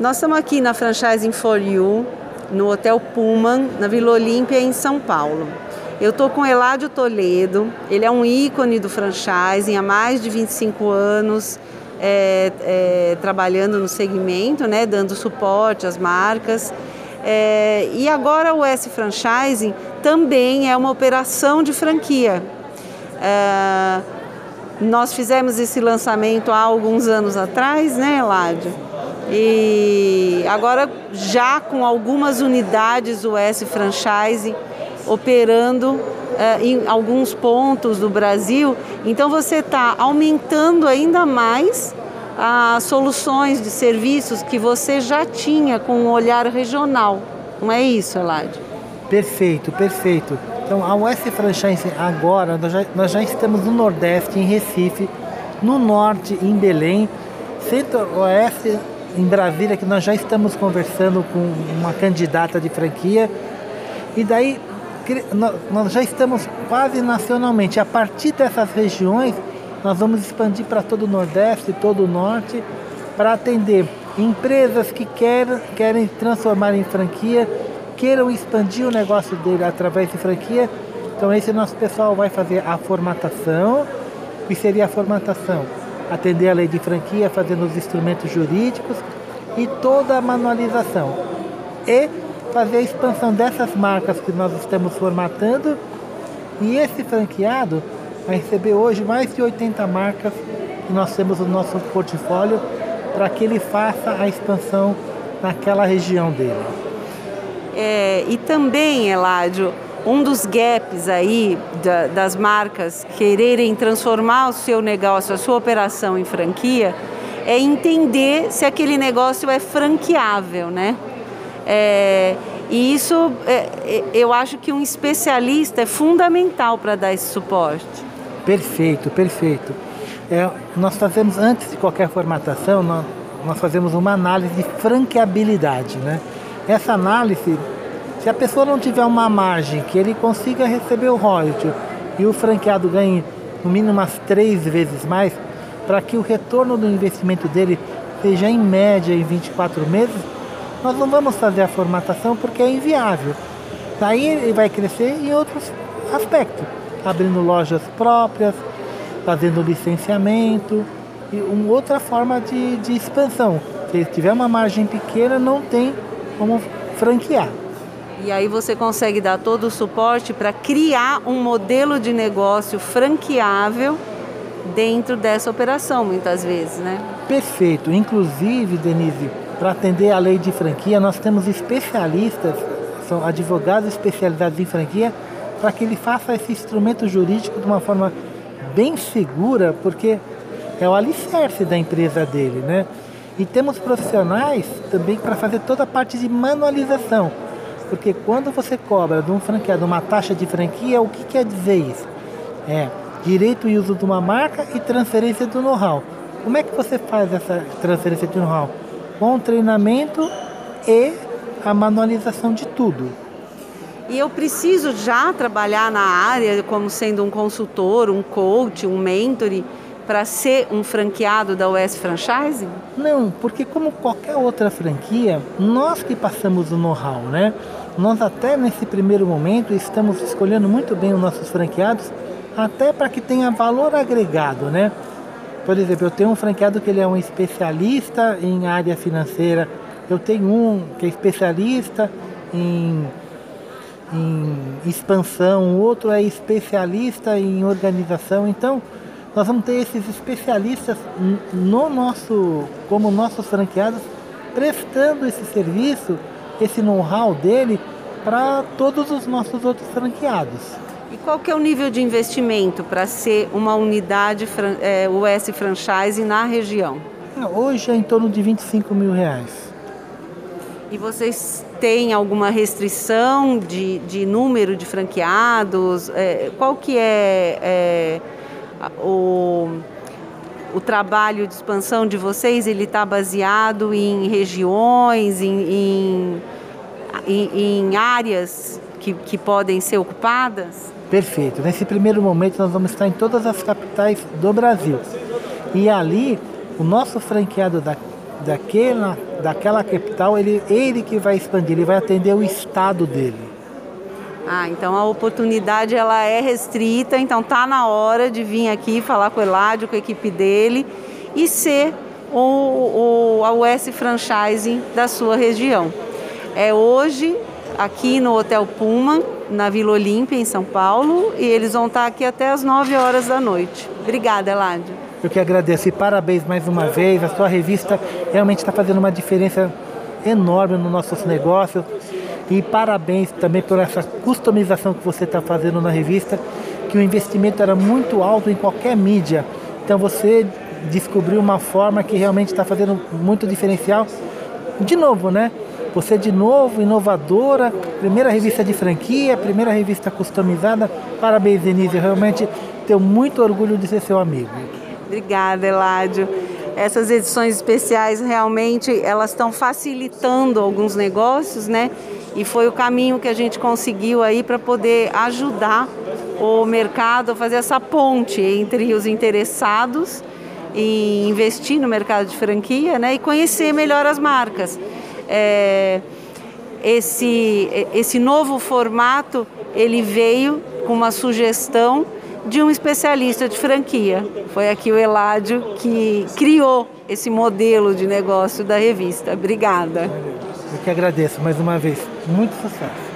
Nós estamos aqui na Franchising for You, no Hotel Pullman, na Vila Olímpia, em São Paulo. Eu estou com Eládio Toledo, ele é um ícone do franchising há mais de 25 anos, é, é, trabalhando no segmento, né, dando suporte às marcas. É, e agora o S Franchising também é uma operação de franquia. Nós fizemos esse lançamento há alguns anos atrás, né, Eládio? E agora já com algumas unidades do S Franchising operando é, em alguns pontos do Brasil. Então você está aumentando ainda mais as soluções de serviços que você já tinha com um olhar regional. Não é isso, Eladio? Perfeito, perfeito. Então, a US Franchise agora, nós já, nós já estamos no Nordeste, em Recife, no Norte, em Belém, Centro-Oeste, em Brasília, que nós já estamos conversando com uma candidata de franquia. E daí, nós já estamos quase nacionalmente. A partir dessas regiões, nós vamos expandir para todo o Nordeste, todo o Norte, para atender empresas que querem, querem transformar em franquia, queiram expandir o negócio dele através de franquia. Então esse nosso pessoal vai fazer a formatação. que seria a formatação? Atender a lei de franquia, fazendo os instrumentos jurídicos e toda a manualização. E fazer a expansão dessas marcas que nós estamos formatando. E esse franqueado vai receber hoje mais de 80 marcas que nós temos no nosso portfólio para que ele faça a expansão naquela região dele. É, e também, Eládio, um dos gaps aí da, das marcas quererem transformar o seu negócio, a sua operação em franquia, é entender se aquele negócio é franqueável, né? É, e isso, é, é eu acho que um especialista é fundamental para dar esse suporte. Perfeito, perfeito. É, nós fazemos, antes de qualquer formatação, nós, nós fazemos uma análise de franqueabilidade. Né? Essa análise, se a pessoa não tiver uma margem que ele consiga receber o royalty e o franqueado ganhe no mínimo umas três vezes mais, para que o retorno do investimento dele seja em média em 24 meses, nós não vamos fazer a formatação porque é inviável. Daí ele vai crescer em outros aspectos abrindo lojas próprias, fazendo licenciamento e uma outra forma de, de expansão. Se ele tiver uma margem pequena, não tem como franquear. E aí você consegue dar todo o suporte para criar um modelo de negócio franqueável dentro dessa operação, muitas vezes, né? Perfeito. Inclusive, Denise, para atender a lei de franquia, nós temos especialistas, são advogados especializados em franquia, para que ele faça esse instrumento jurídico de uma forma bem segura, porque é o alicerce da empresa dele, né? E temos profissionais também para fazer toda a parte de manualização, porque quando você cobra de um franqueado uma taxa de franquia, o que quer dizer isso? É direito e uso de uma marca e transferência do know-how. Como é que você faz essa transferência de know-how? Com treinamento e a manualização de tudo. E eu preciso já trabalhar na área como sendo um consultor, um coach, um mentor para ser um franqueado da US Franchising? Não, porque como qualquer outra franquia, nós que passamos o know-how, né? Nós até nesse primeiro momento estamos escolhendo muito bem os nossos franqueados, até para que tenha valor agregado, né? Por exemplo, eu tenho um franqueado que ele é um especialista em área financeira, eu tenho um que é especialista em em expansão, o outro é especialista em organização. Então, nós vamos ter esses especialistas no nosso, como nossos franqueados, prestando esse serviço, esse know-how dele para todos os nossos outros franqueados. E qual que é o nível de investimento para ser uma unidade é, US Franchise na região? Hoje é em torno de 25 mil reais. E vocês têm alguma restrição de, de número de franqueados? É, qual que é, é o, o trabalho de expansão de vocês? Ele está baseado em regiões, em, em, em, áreas que, que podem ser ocupadas? Perfeito. Nesse primeiro momento nós vamos estar em todas as capitais do Brasil. E ali, o nosso franqueado da daquela, daquela capital, ele, ele que vai expandir, ele vai atender o estado dele. Ah, então a oportunidade ela é restrita, então tá na hora de vir aqui falar com o Eládio, com a equipe dele e ser o, o, a US Franchising da sua região. É hoje aqui no Hotel Puma, na Vila Olímpia, em São Paulo, e eles vão estar aqui até as 9 horas da noite. Obrigada, Eládio. Eu que agradeço e parabéns mais uma vez. A sua revista realmente está fazendo uma diferença enorme no nossos negócios. E parabéns também por essa customização que você está fazendo na revista, que o investimento era muito alto em qualquer mídia. Então você descobriu uma forma que realmente está fazendo muito diferencial. De novo, né? Você de novo, inovadora, primeira revista de franquia, primeira revista customizada. Parabéns, Denise. Eu realmente tenho muito orgulho de ser seu amigo. Obrigada, Eládio. Essas edições especiais realmente elas estão facilitando alguns negócios, né? E foi o caminho que a gente conseguiu aí para poder ajudar o mercado a fazer essa ponte entre os interessados em investir no mercado de franquia né, e conhecer melhor as marcas. É, esse, esse novo formato ele veio com uma sugestão de um especialista de franquia. Foi aqui o Eládio que criou esse modelo de negócio da revista. Obrigada. Eu que agradeço mais uma vez. Muito sucesso.